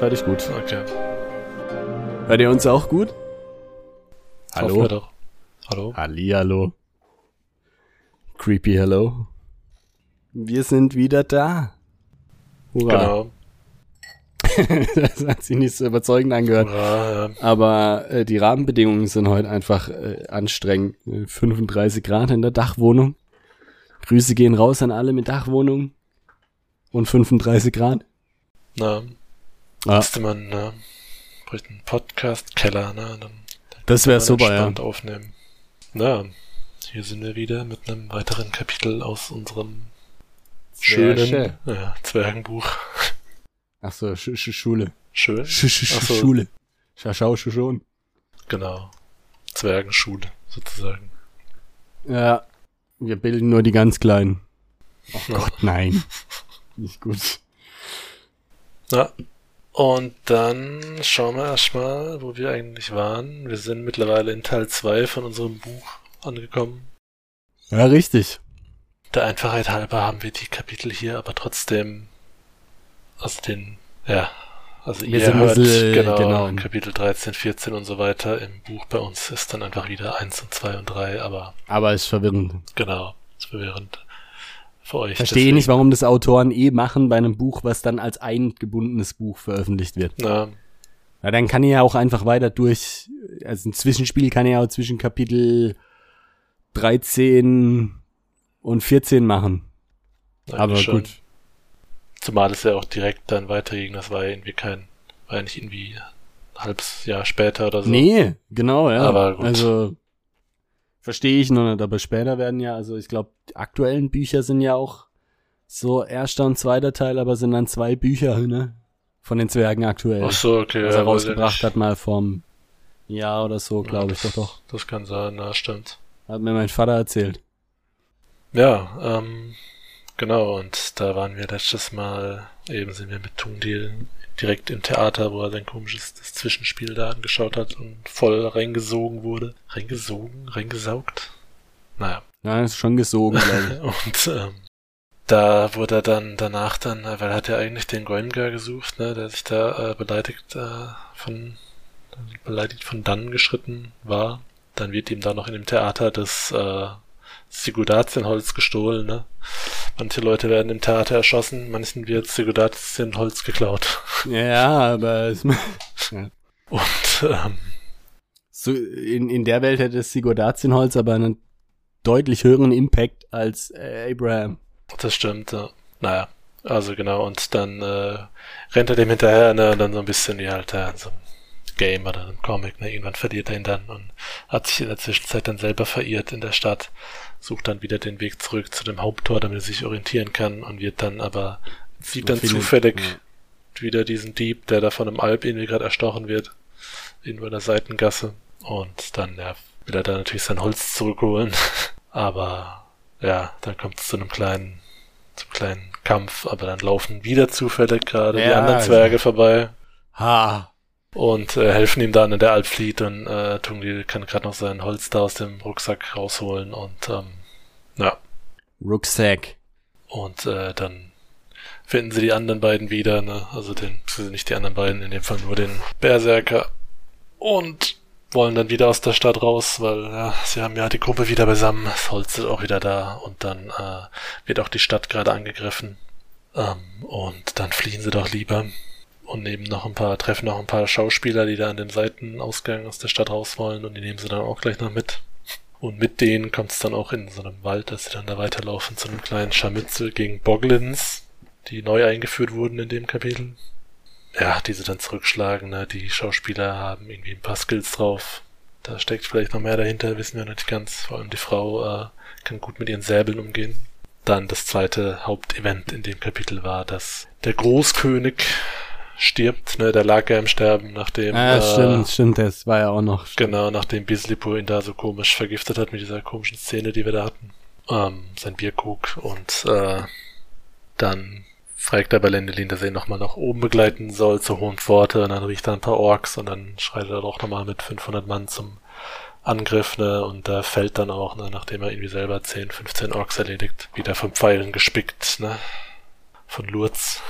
Hört ich gut. Okay. Hört ihr uns auch gut? Wir doch. Hallo. Hallihallo. Creepy Hello. Wir sind wieder da. Hurra. Genau. das hat sich nicht so überzeugend angehört. Ja, ja. Aber äh, die Rahmenbedingungen sind heute einfach äh, anstrengend. Äh, 35 Grad in der Dachwohnung. Grüße gehen raus an alle mit Dachwohnung. Und 35 Grad. Na, Ja, müsste man, ne, bräuchte einen Podcast-Keller, ne, dann das wäre super, ja. aufnehmen. Na, hier sind wir wieder mit einem weiteren Kapitel aus unserem schönen schön. ja, Zwergenbuch. Ach so, Sch Sch Schule. Schön, Sch Sch Ach so. Schule. Schau, schau, schon. genau. Zwergenschule, sozusagen. Ja, wir bilden nur die ganz Kleinen. Oh Gott, nein. Nicht gut. Ja. Und dann schauen wir erstmal, wo wir eigentlich waren. Wir sind mittlerweile in Teil 2 von unserem Buch angekommen. Ja, richtig. Der Einfachheit halber haben wir die Kapitel hier, aber trotzdem, also den, ja, also Wir ihr hört, bisschen, genau, genau. Kapitel 13, 14 und so weiter. Im Buch bei uns ist dann einfach wieder 1 und 2 und 3, aber Aber ist verwirrend. genau, ist verwirrend für euch. Verstehe nicht, warum das Autoren eh machen bei einem Buch, was dann als eingebundenes Buch veröffentlicht wird. Na, Ja, dann kann ich ja auch einfach weiter durch, also ein Zwischenspiel kann ich ja auch zwischen Kapitel 13 und 14 machen. eigentlich Aber schon. gut. Zumal es ja auch direkt dann weiterging, das war ja irgendwie kein, war ja nicht irgendwie ein halbes Jahr später oder so. Nee, genau, ja. Aber gut. Also verstehe ich noch nicht, aber später werden ja, also ich glaube, die aktuellen Bücher sind ja auch so erster und zweiter Teil, aber sind dann zwei Bücher, ne? Von den Zwergen aktuell. Ach so, okay. was ja, er ich rausgebracht hat mal vom Jahr oder so, glaube ich Ja, doch doch. Das kann sein, na, stimmt. Hat mir mein Vater erzählt. Ja, ähm, genau, und da waren wir letztes Mal, eben sind wir mit Tungdil direkt im Theater, wo er sein komisches das Zwischenspiel da angeschaut hat und voll reingesogen wurde. Reingesogen? Reingesaugt? Naja. Ja, ist schon gesogen, glaube ich. Und ähm, da wurde er dann danach dann, weil er hat ja eigentlich den Goemgar gesucht, ne, der sich da äh, beleidigt äh, von beleidigt von dann geschritten war. Dann wird ihm da noch in dem Theater das äh, Sigurdatienholz gestohlen, ne? Manche Leute werden im Theater erschossen, manchen wird Sigurdatienholz geklaut. ja, aber es, Und ähm, so in, in der Welt hätte das Sigurdatienholz aber einen deutlich höheren Impact als äh, Abraham. Das stimmt, ja. Naja, also genau, und dann äh, rennt er dem hinterher, ne, und dann so ein bisschen wie halt äh, so einem Game oder einem Comic, ne, irgendwann verliert er ihn dann und hat sich in der Zwischenzeit dann selber verirrt in der Stadt, sucht dann wieder den Weg zurück zu dem Haupttor, damit er sich orientieren kann und wird dann aber, sieht dann Findet- zufällig ja. wieder diesen Dieb, der da von einem Alp irgendwie gerade erstochen wird, irgendwo in der Seitengasse und dann, ja, will er da natürlich sein Holz zurückholen, aber ja, dann kommt es zu einem kleinen, zum kleinen Kampf, aber dann laufen wieder zufällig gerade die Ja, anderen also- Zwerge vorbei Ha. Und äh, helfen ihm dann in der Alp flieht und äh, Tungli kann gerade noch sein Holz da aus dem Rucksack rausholen und ähm, ja, Rucksack. und äh, dann finden sie die anderen beiden wieder, ne? Also den, nicht die anderen beiden, in dem Fall nur den Berserker. Und wollen dann wieder aus der Stadt raus, weil ja, sie haben ja die Gruppe wieder beisammen, das Holz ist auch wieder da und dann äh, wird auch die Stadt gerade angegriffen. Ähm, und dann fliehen sie doch lieber und nehmen noch ein paar, treffen noch ein paar Schauspieler, die da an dem Seitenausgang aus der Stadt raus wollen und die nehmen sie dann auch gleich noch mit. Und mit denen kommt es dann auch in so einem Wald, dass sie dann da weiterlaufen zu einem kleinen Scharmützel gegen Boglins, die neu eingeführt wurden in dem Kapitel. Ja, die sie dann zurückschlagen, ne? Die Schauspieler haben irgendwie ein paar Skills drauf. Da steckt vielleicht noch mehr dahinter, wissen wir noch nicht ganz. Vor allem die Frau äh, kann gut mit ihren Säbeln umgehen. Dann das zweite Hauptevent in dem Kapitel war, dass der Großkönig stirbt, ne? Der lag ja im Sterben, nachdem Ah, äh, stimmt, stimmt, das war ja auch noch. Genau, nachdem Bislipur ihn da so komisch vergiftet hat mit dieser komischen Szene, die wir da hatten. Ähm, sein Bierkrug und äh, dann fragt er bei Lendelin, dass er ihn nochmal nach oben begleiten soll zur Hohen Pforte und dann riecht er ein paar Orks und dann schreitet er doch nochmal mit 500 Mann zum Angriff, ne, und da fällt dann auch, ne, nachdem er irgendwie selber 10, 15 Orks erledigt, wieder von Pfeilen gespickt, ne, von Lurz.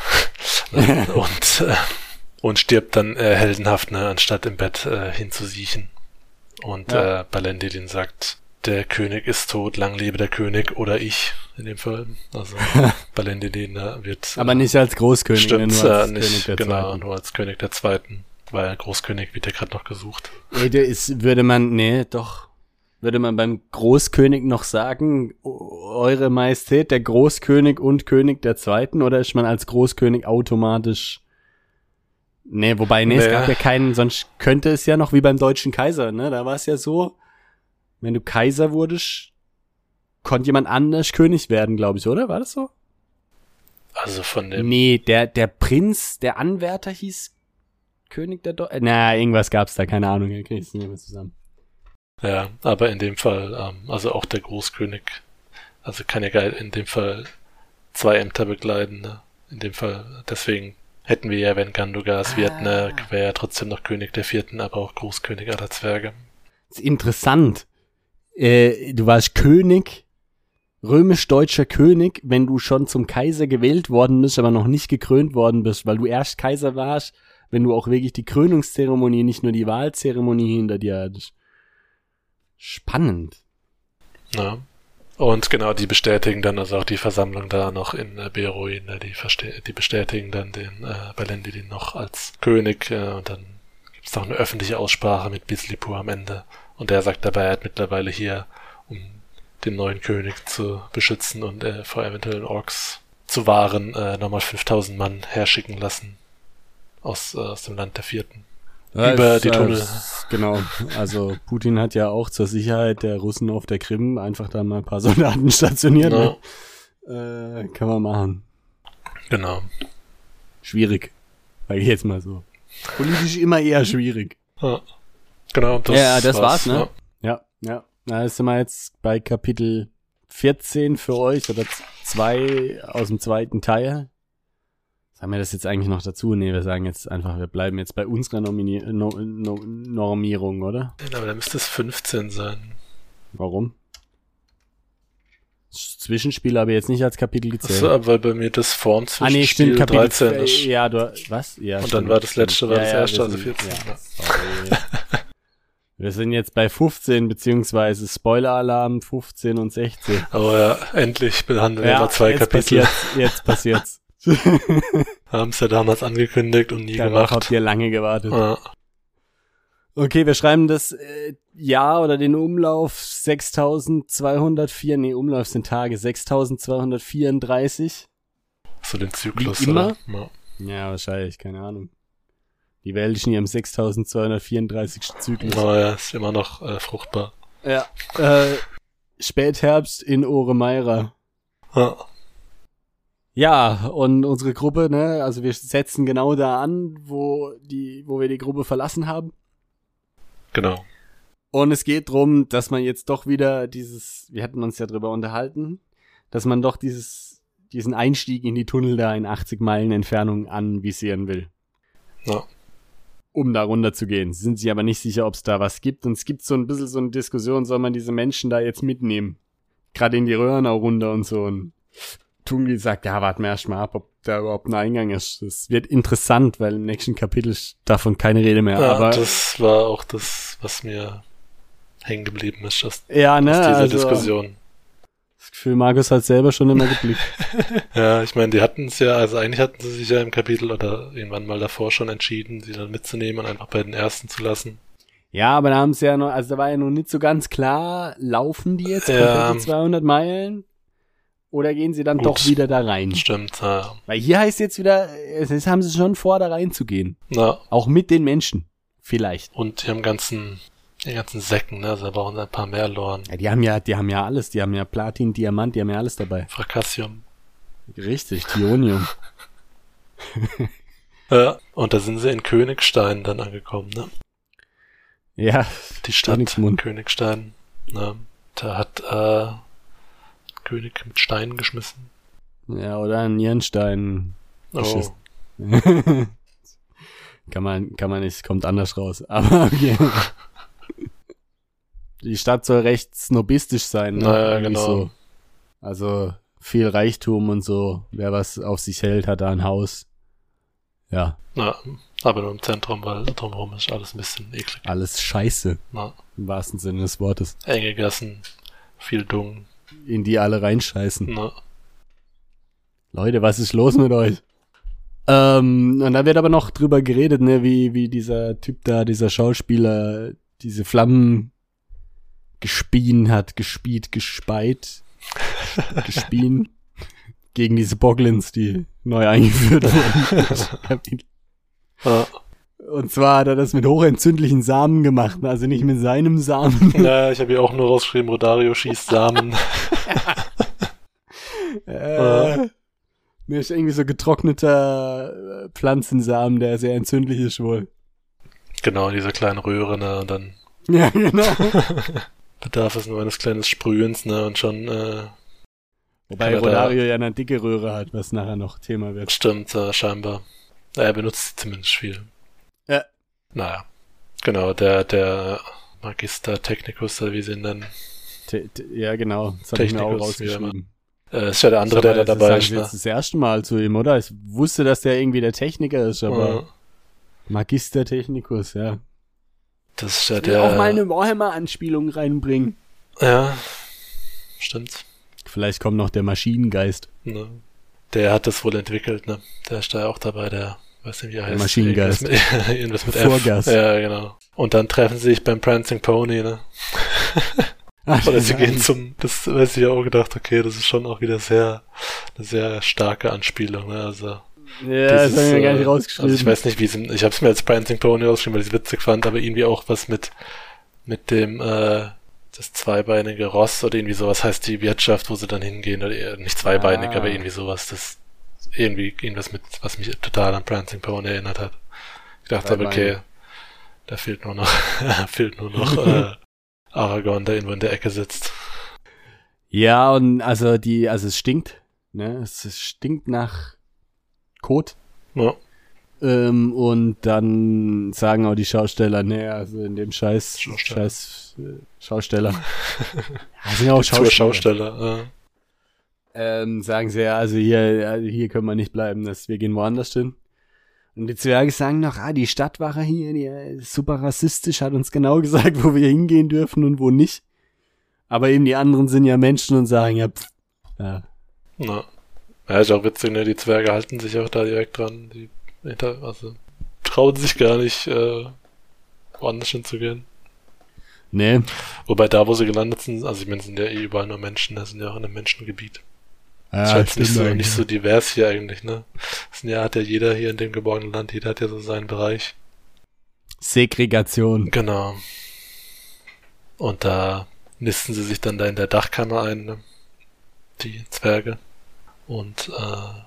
und äh, und stirbt dann äh, heldenhaft, ne, anstatt im Bett äh, hinzusiechen. Und Ja. äh, Balendilin sagt, der König ist tot, lang lebe der König oder ich in dem Fall. Also Balendilin äh, wird Aber nicht als Großkönig, stimmt, nur als äh, nicht, König der genau, Zweiten. nur als König der Zweiten. Weil Großkönig wird ja gerade noch gesucht. Ey, der ist, würde man, nee, doch, würde man beim Großkönig noch sagen, Eure Majestät, der Großkönig und König der Zweiten, oder ist man als Großkönig automatisch, nee, wobei, nee, es Nee. gab ja keinen, sonst könnte es ja noch wie beim deutschen Kaiser, ne, da war es ja so, wenn du Kaiser wurdest, konnte jemand anders König werden, glaube ich, oder? War das so? Also von dem Nee, der, der Prinz, der Anwärter hieß König der Deutschen. Na, irgendwas gab's da, keine Ahnung, ich krieg's nicht mehr zusammen. Ja, aber in dem Fall, ähm, also auch der Großkönig, also kann ja geil in dem Fall zwei Ämter begleiten, ne? In dem Fall, deswegen hätten wir ja, wenn Gandugas wird, ne, wäre ja trotzdem noch König der Vierten, aber auch Großkönig aller Zwerge. Das ist interessant. Äh, du warst König, römisch-deutscher König, wenn du schon zum Kaiser gewählt worden bist, aber noch nicht gekrönt worden bist, weil du erst Kaiser warst, wenn du auch wirklich die Krönungszeremonie, nicht nur die Wahlzeremonie hinter dir hattest. Spannend. Ne? Und genau, die bestätigen dann, also auch die Versammlung da noch in äh, Beruin, ne, die, die bestätigen dann den äh, Balendilin noch als König äh, und dann gibt's noch eine öffentliche Aussprache mit Bislipur am Ende. Und der sagt dabei, er hat mittlerweile hier, um den neuen König zu beschützen und äh, vor eventuellen Orks zu wahren, äh, nochmal 5000 Mann herschicken lassen aus, äh, aus dem Land der Vierten. Über es, die Tunnel. Genau. Also Putin hat ja auch zur Sicherheit der Russen auf der Krim einfach da mal ein paar Soldaten stationiert. Ja, Ne? Äh, kann man machen. genau. Schwierig. Sag ich jetzt mal so. Politisch immer eher schwierig. Ja, genau, das, Ja, das war's, ne? Ja. Ja, ja. Na, jetzt sind wir jetzt bei Kapitel 14 für euch oder zwei aus dem zweiten Teil. Sagen wir das jetzt eigentlich noch dazu? Nee, wir sagen jetzt einfach, wir bleiben jetzt bei unserer Nomini no no Normierung, oder? Aber da müsste es 15 sein. Warum? Das Zwischenspiel habe ich jetzt nicht als Kapitel gezählt. Achso, weil bei mir das vorm ah, nee, stimmt, Kapitel 13 äh, ist. Ja, du, was? Ja, Und dann stimmt, war das letzte, war ja, das ja, erste, also sind- 14. Ja, Ja. sorry. wir sind jetzt bei 15, beziehungsweise Spoiler-Alarm 15 und 16. Aber ja, endlich behandeln wir mal zwei jetzt Kapitel. Passiert's, jetzt passiert's. Haben es ja damals angekündigt und nie Darauf habt gemacht. ihr lange gewartet. Ja, Okay, wir schreiben das äh, Jahr oder den Umlauf 6204, nee, Umlauf sind Tage, 6234. so den Zyklus. Wie immer? Oder? Ja. Ja, wahrscheinlich, keine Ahnung. Die Welt ist in ihrem 6234. Zyklus. Aber ja, ist immer noch äh, fruchtbar. Ja. Äh, Spätherbst in Oremeira. Ja. Ja, und unsere Gruppe, ne, also wir setzen genau da an, wo die, wo wir die Gruppe verlassen haben. Genau. Und es geht drum, dass man jetzt doch wieder dieses, wir hatten uns ja drüber unterhalten, dass man doch dieses, diesen Einstieg in die Tunnel da in 80 Meilen Entfernung anvisieren will, Ja. um da runter zu gehen. Sind sich aber nicht sicher, ob es da was gibt. Und es gibt so ein bisschen so eine Diskussion, soll man diese Menschen da jetzt mitnehmen? Gerade in die Röhrenau runter und so. Und Tungi sagt, ja, warten wir erst mal ab, ob da überhaupt ein Eingang ist. Das wird interessant, weil im nächsten Kapitel ist davon keine Rede mehr. Ja, aber das war auch das, was mir hängen geblieben ist aus, ja, ne, aus dieser also, Diskussion. Das Gefühl, Markus hat selber schon immer geblickt. Ja, ich meine, die hatten es ja, also eigentlich hatten sie sich ja im Kapitel oder irgendwann mal davor schon entschieden, sie dann mitzunehmen und einfach bei den ersten zu lassen. ja, aber da haben sie ja noch, also da war ja noch nicht so ganz klar, laufen die jetzt Ja. komplett die 200 Meilen? Oder gehen sie dann Gut. doch wieder da rein? Stimmt, ja. Weil hier heißt jetzt wieder, ist, haben sie schon vor, da reinzugehen. Na, Auch mit den Menschen. Vielleicht. und die haben ganzen, die ganzen Säcken, ne, also da brauchen sie ein paar mehr Loren. Ja, die haben ja, die haben ja alles. Die haben ja Platin, Diamant, die haben ja alles dabei. Fracassium. Richtig, Tionium. Ja, und da sind sie in Königstein dann angekommen, ne? ja, Die Stadt Königsmund. Königstein. Ne? Da hat äh, König mit Steinen geschmissen. ja, oder ein Nierenstein. Oh, Geschissen. kann man, kann man nicht, kommt anders raus. Aber okay. Die Stadt soll recht snobistisch sein. Ne? Naja, genau. So. Also viel Reichtum und so. Wer was auf sich hält, hat da ein Haus. Ja, Ja, aber nur im Zentrum, weil drumherum ist alles ein bisschen eklig. alles scheiße, Na, im wahrsten Sinne des Wortes. enge Gassen, viel Dung. In die alle reinscheißen. Na, Leute, was ist los mit euch? Ähm, und da wird aber noch drüber geredet, ne, wie, wie dieser Typ da, dieser Schauspieler, diese Flammen gespien hat, gespielt, gespeit, gespien gegen diese Boglins, die neu eingeführt wurden. ja, Und zwar hat er das mit hochentzündlichen Samen gemacht, also nicht mit seinem Samen. ja, ich habe hier auch nur rausgeschrieben, Rodario schießt Samen. Äh, mir ist irgendwie so getrockneter äh, Pflanzensamen, der sehr entzündlich ist wohl. genau, in dieser kleinen Röhre, ne, und dann Ja, genau. bedarf es nur eines kleinen Sprühens, ne, und schon, äh, Wobei Rodario ja eine dicke Röhre hat, was nachher noch Thema wird. stimmt, äh, scheinbar. Er benutzt sie zumindest viel. Ja. Naja. Genau, der, der Magister Technicus, oder wie sie ihn nennen. T t ja, genau. Das habe ich mir auch Technikus, wie rausgeschrieben. Äh, ist ja der andere, der da dabei ist, ne? das erste Mal zu ihm, oder? Ich wusste, dass der irgendwie der Techniker ist, aber Ja. Magister Technicus, ja. Das ist ja Ich will der. auch mal eine Warhammer-Anspielung reinbringen. Ja, stimmt. Vielleicht kommt noch der Maschinengeist. Ne. Der hat das wohl entwickelt, ne? Der ist da auch dabei, der, weiß nicht wie er heißt. Maschinengeist. Irgendwas mit, irgendwas mit Vorgas. F. Ja, genau. Und dann treffen sie sich beim Prancing Pony, ne? Ach, Oder sie gehen zum, das weiß ich auch gedacht, okay, das ist schon auch wieder sehr, eine sehr starke Anspielung, ne? Also, Ja, das habe ich mir gar nicht äh, rausgeschrieben. Also ich weiß nicht, wie es, ich habe es mir als Prancing Pony rausgeschrieben, weil ich es witzig fand, aber irgendwie auch was mit, mit dem, äh, das zweibeinige Ross oder irgendwie sowas heißt die Wirtschaft, wo sie dann hingehen, oder eher nicht zweibeinig, Ah. aber irgendwie sowas, das irgendwie irgendwas mit, was mich total an Prancing Pony erinnert hat. Ich dachte aber, okay, da fehlt nur noch, fehlt nur noch, äh, Aragorn, der irgendwo in der Ecke sitzt. Ja, und also die, also es stinkt, ne? Es, es stinkt nach Kot. Ja, Ähm, und dann sagen auch die Schausteller, ne, also in dem Scheiß, Schausteller. Scheiß äh, Schausteller. ja, sind ja auch Schausteller. Schausteller, äh. Ähm, sagen sie ja, also hier, also hier können wir nicht bleiben, das, wir gehen woanders hin. Und die Zwerge sagen noch, ah, die Stadtwache hier, die ist super rassistisch, hat uns genau gesagt, wo wir hingehen dürfen und wo nicht. Aber eben die anderen sind ja Menschen und sagen, ja, pff, ja, Na. Ja, ist auch witzig, ne? Die Zwerge halten sich auch da direkt dran. Die hinter, also trauen sich gar nicht, äh, woanders hinzugehen. ne, Wobei da, wo sie gelandet sind, also ich meine, sind ja eh überall nur Menschen, das sind ja auch in einem Menschengebiet. Ja, ist halt nicht so, eigentlich. nicht so divers hier eigentlich, ne? Das ja, hat ja jeder hier in dem geborgenen Land, jeder hat ja so seinen Bereich. Segregation. Genau. Und da nisten sie sich dann da in der Dachkammer ein, ne? Die Zwerge. Und äh,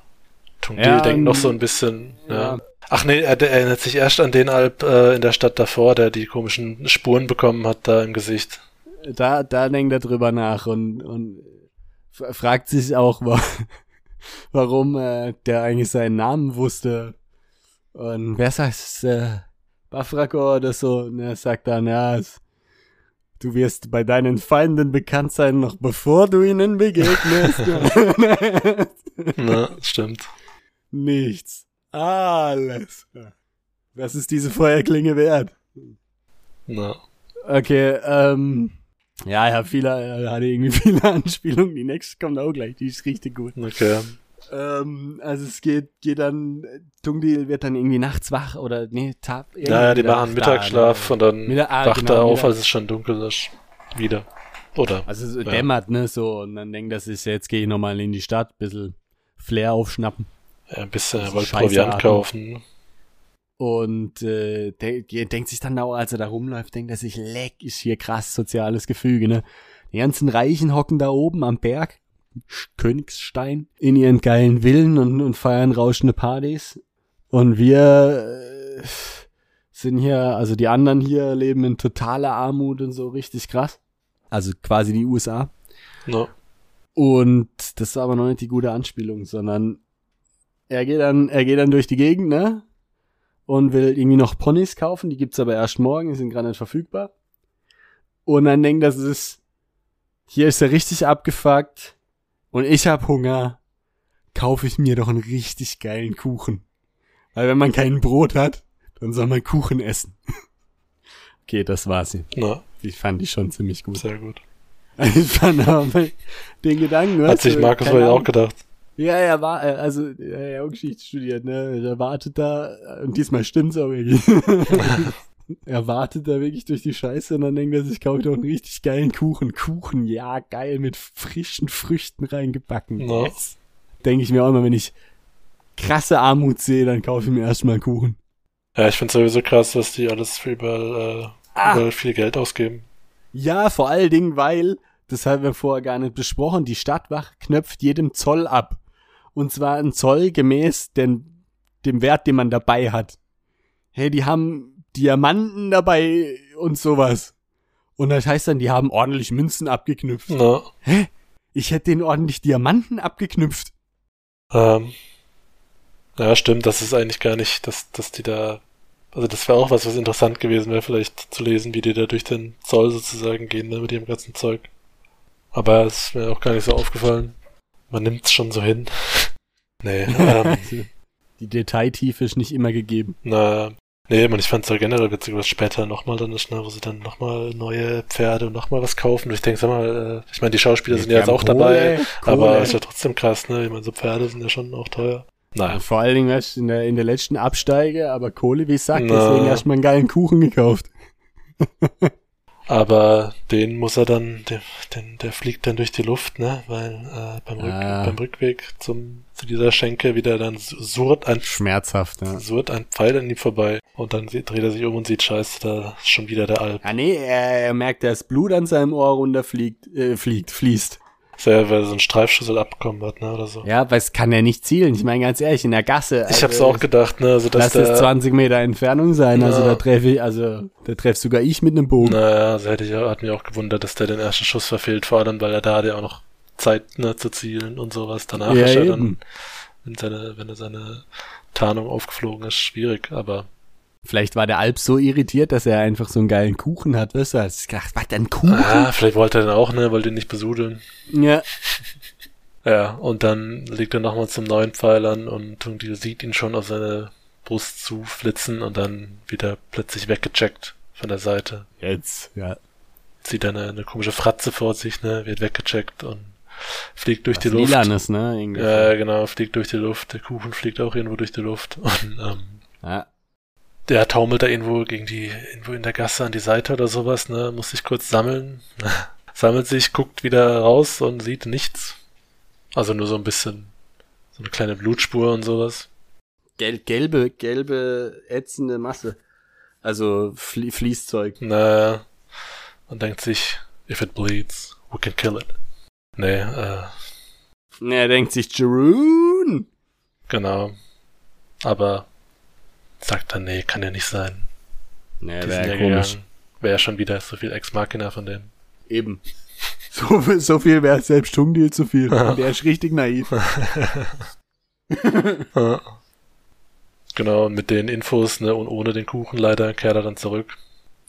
Tungdil Ja, denkt noch ähm, so ein bisschen, ja. Ja. Ach nee, er, erinnert sich erst an den Alp äh, in der Stadt davor, der die komischen Spuren bekommen hat da im Gesicht. Da, da denkt er drüber nach und, und fragt sich auch, wa warum äh, der eigentlich seinen Namen wusste. Und wer sagt es? Äh, Bafrako oder so? Und er sagt dann, ja, es, du wirst bei deinen Feinden bekannt sein, noch bevor du ihnen begegnest. Na, stimmt. Nichts. Alles. Was ist diese Feuerklinge wert? Na, Okay, ähm, ja, er hat viele, hatte irgendwie viele Anspielungen. Die nächste kommt auch gleich, die ist richtig gut. okay. Ähm, also es geht, geht dann, Tungdil wird dann irgendwie nachts wach oder, nee, Tab. Ja, ja, die machen Mittagsschlaf und dann Mittag- ah, wacht genau, er auf, als es schon dunkel ist. Wieder. Oder? Also so Ja. dämmert, ne, so, und dann denkt das ist, jetzt gehe ich nochmal in die Stadt, bisschen Flair aufschnappen. Ja, ein bisschen, So wollte Scheiße Proviant kaufen. Und äh, der, der denkt sich dann auch, als er da rumläuft, denkt er sich, leck, ist hier krass soziales Gefüge, ne? Die ganzen Reichen hocken da oben am Berg, Königsstein, in ihren geilen Villen und, und feiern rauschende Partys. Und wir äh, sind hier, also die anderen hier leben in totaler Armut und so richtig krass. Also quasi die USA. No. Und das ist aber noch nicht die gute Anspielung, sondern er geht dann, er geht dann durch die Gegend, ne? Und will irgendwie noch Ponys kaufen, die gibt's aber erst morgen, die sind gerade nicht verfügbar. Und dann denkt das ist, hier ist er richtig abgefuckt und ich hab Hunger, kaufe ich mir doch einen richtig geilen Kuchen. Weil wenn man kein Brot hat, dann soll man Kuchen essen. okay, das war sie. Na, Die fand ich schon ziemlich gut. sehr gut. Ich fand aber den Gedanken, Hat sich Markus wohl auch gedacht. Ja, er war, äh, also, er hat auch Geschichte studiert, ne? Er wartet da, und diesmal stimmt's auch wirklich. er wartet da wirklich durch die Scheiße und dann denkt er sich, kaufe ich doch einen richtig geilen Kuchen. Kuchen, ja, geil, mit frischen Früchten reingebacken. No. Yes. Denke ich mir auch immer, wenn ich krasse Armut sehe, dann kaufe ich mir erstmal einen Kuchen. Ja, ich finde sowieso krass, was die alles für überall, äh, Ah. überall viel Geld ausgeben. Ja, vor allen Dingen, weil, das haben wir vorher gar nicht besprochen, die Stadtwache knöpft jedem Zoll ab. Und zwar ein Zoll gemäß den, dem Wert, den man dabei hat. Hey, die haben Diamanten dabei und sowas. Und das heißt dann, die haben ordentlich Münzen abgeknüpft. Na, Ich hätte denen ordentlich Diamanten abgeknüpft. ähm, ja, stimmt, das ist eigentlich gar nicht, dass, dass die da, also das wäre auch was, was interessant gewesen wäre, vielleicht zu lesen, wie die da durch den Zoll sozusagen gehen, ne, mit dem ganzen Zeug. Aber es ist mir auch gar nicht so aufgefallen. Man nimmt's schon so hin. nee, ähm, Die Detailtiefe ist nicht immer gegeben. na, nee, man, ich fand's ja generell witzig, was später nochmal dann ist, ne, wo sie dann nochmal neue Pferde und nochmal was kaufen. Und ich denke, sag mal, äh, ich meine, die Schauspieler sind ja jetzt auch dabei, aber ist ja trotzdem krass, ne, ich meine, so Pferde sind ja schon auch teuer. Naja. Vor allen Dingen weißt du, in der, in der letzten Absteige, aber Kohle wie Sack, Na. deswegen erstmal einen geilen Kuchen gekauft. Aber den muss er dann, der, den, der fliegt dann durch die Luft, ne? Weil äh, beim, Rück, Ah. beim Rückweg zum, zu dieser Schenke wieder dann surrt ein, Schmerzhaft, ja. surrt ein Pfeil an ihm vorbei. Und dann dreht er sich um und sieht, scheiße, da ist schon wieder der Alp. Ah nee, er, er merkt, dass Blut an seinem Ohr runterfliegt, äh, fliegt, fließt. Ja, weil er so einen Streifschüssel abbekommen hat, ne? Oder so. Ja, weil es kann er nicht zielen. Ich meine ganz ehrlich, in der Gasse. ich hab's auch gedacht, ne? Also, dass Lass der, 20 Meter Entfernung sein. Also Ja. da treffe ich, also da treffe sogar ich mit einem Bogen. Naja, also hätte ich, auch- hat mich auch gewundert, dass der den ersten Schuss verfehlt, vor allem, weil er da hat ja auch noch Zeit, ne, zu zielen und sowas. Danach Ja, ist er eben. dann, wenn seine, wenn er seine Tarnung aufgeflogen ist, schwierig, aber Vielleicht war der Alp so irritiert, dass er einfach so einen geilen Kuchen hat. Weißt du, hast gedacht, was, ein Kuchen? Ah, vielleicht wollte er den auch, ne, wollte ihn nicht besudeln. Ja. Ja, und dann legt er nochmal zum neuen Pfeil an und Tungdil sieht ihn schon auf seine Brust zuflitzen und dann wieder plötzlich weggecheckt von der Seite. Jetzt, ja. Sieht dann eine, eine komische Fratze vor sich, ne, wird weggecheckt und fliegt durch Was die Luft. Lilanes, ne? Irgendwie. Ja, genau, fliegt durch die Luft. Der Kuchen fliegt auch irgendwo durch die Luft. Und ähm, ja. Der taumelt da irgendwo gegen die, irgendwo in der Gasse an die Seite oder sowas, ne? Muss sich kurz sammeln. Sammelt sich, guckt wieder raus und sieht nichts. Also nur so ein bisschen, so eine kleine Blutspur und sowas. Gel gelbe, gelbe, ätzende Masse. Also Flie Fließzeug. Naja. Und denkt sich, if it bleeds, we can kill it. Nee, äh, Ne, er denkt sich, Jeroen. genau. Aber sagt dann, nee, kann ja nicht sein. Ne, Die wäre ja komisch. Wäre ja schon wieder so viel Ex-Machina von denen. Eben. So, viel- so viel wäre selbst Tungdeal zu viel. Der ist richtig naiv. Ja. Genau, und mit den Infos, ne, und ohne den Kuchen leider, kehrt er dann zurück.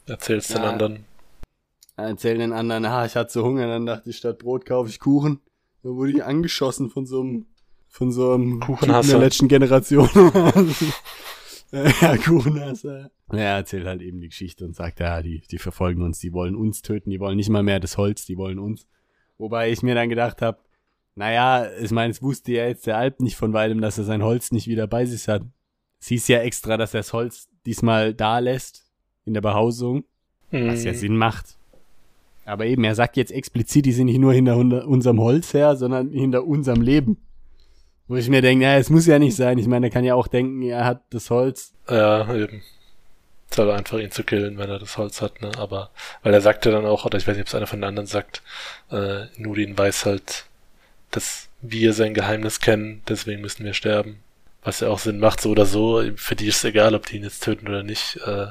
Erzählt's den anderen. Erzähl den anderen, ah, ich hatte so Hunger, dann dachte ich, statt Brot kaufe ich Kuchen. Da wurde ich angeschossen von so einem, von so einem Kuchenhasser. Der letzten Generation. ja, Kuchenhasser. Ja, er erzählt halt eben die Geschichte und sagt, ja, die, die verfolgen uns, die wollen uns töten, die wollen nicht mal mehr das Holz, die wollen uns. Wobei ich mir dann gedacht habe, naja, ich meine, es wusste ja jetzt der Alp nicht von weitem, dass er sein Holz nicht wieder bei sich hat. Es hieß ja extra, dass er das Holz diesmal da lässt, in der Behausung. Was ja Mhm. Sinn macht. Aber eben, er sagt jetzt explizit, die sind nicht nur hinter unserem Holz her, sondern hinter unserem Leben. Wo ich mir denke, naja, es muss ja nicht sein. Ich meine, er kann ja auch denken, er hat das Holz. Ja, eben. Soll einfach ihn zu killen, wenn er das Holz hat, ne? Aber, weil er sagte dann auch, oder ich weiß nicht, ob es einer von den anderen sagt, äh, Nudin weiß halt, dass wir sein Geheimnis kennen, deswegen müssen wir sterben. Was ja auch Sinn macht, so oder so. Für die ist es egal, ob die ihn jetzt töten oder nicht. Äh,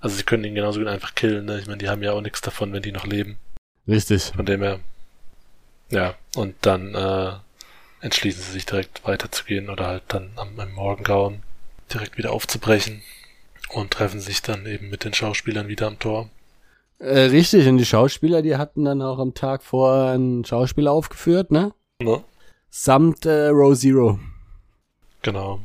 also sie können ihn genauso gut einfach killen, ne? Ich meine, die haben ja auch nichts davon, wenn die noch leben. Richtig. Von dem her. Ja, und dann äh, entschließen sie sich direkt weiterzugehen oder halt dann am, am Morgengrauen direkt wieder aufzubrechen und treffen sich dann eben mit den Schauspielern wieder am Tor. Äh, richtig, und die Schauspieler, die hatten dann auch am Tag vorher einen Schauspieler aufgeführt, ne? Ne? Samt äh, Row Zero. Genau.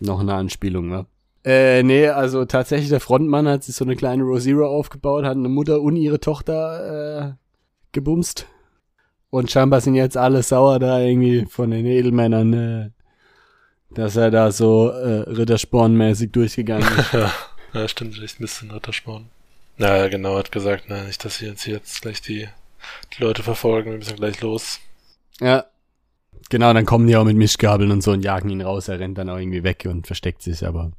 Noch eine Anspielung, ne? Äh, nee, also tatsächlich der Frontmann hat sich so eine kleine Rosero aufgebaut, hat eine Mutter und ihre Tochter äh, gebumst. Und scheinbar sind jetzt alle sauer da irgendwie von den Edelmännern, äh, dass er da so äh, Ritterspornmäßig durchgegangen ist. ja, ja, stimmt, echt ein bisschen Rittersporn. Naja, genau, hat gesagt, na, nicht, dass sie uns jetzt gleich die, die Leute verfolgen, wir müssen gleich los. Ja. Genau, dann kommen die auch mit Mischgabeln und so und jagen ihn raus. Er rennt dann auch irgendwie weg und versteckt sich, aber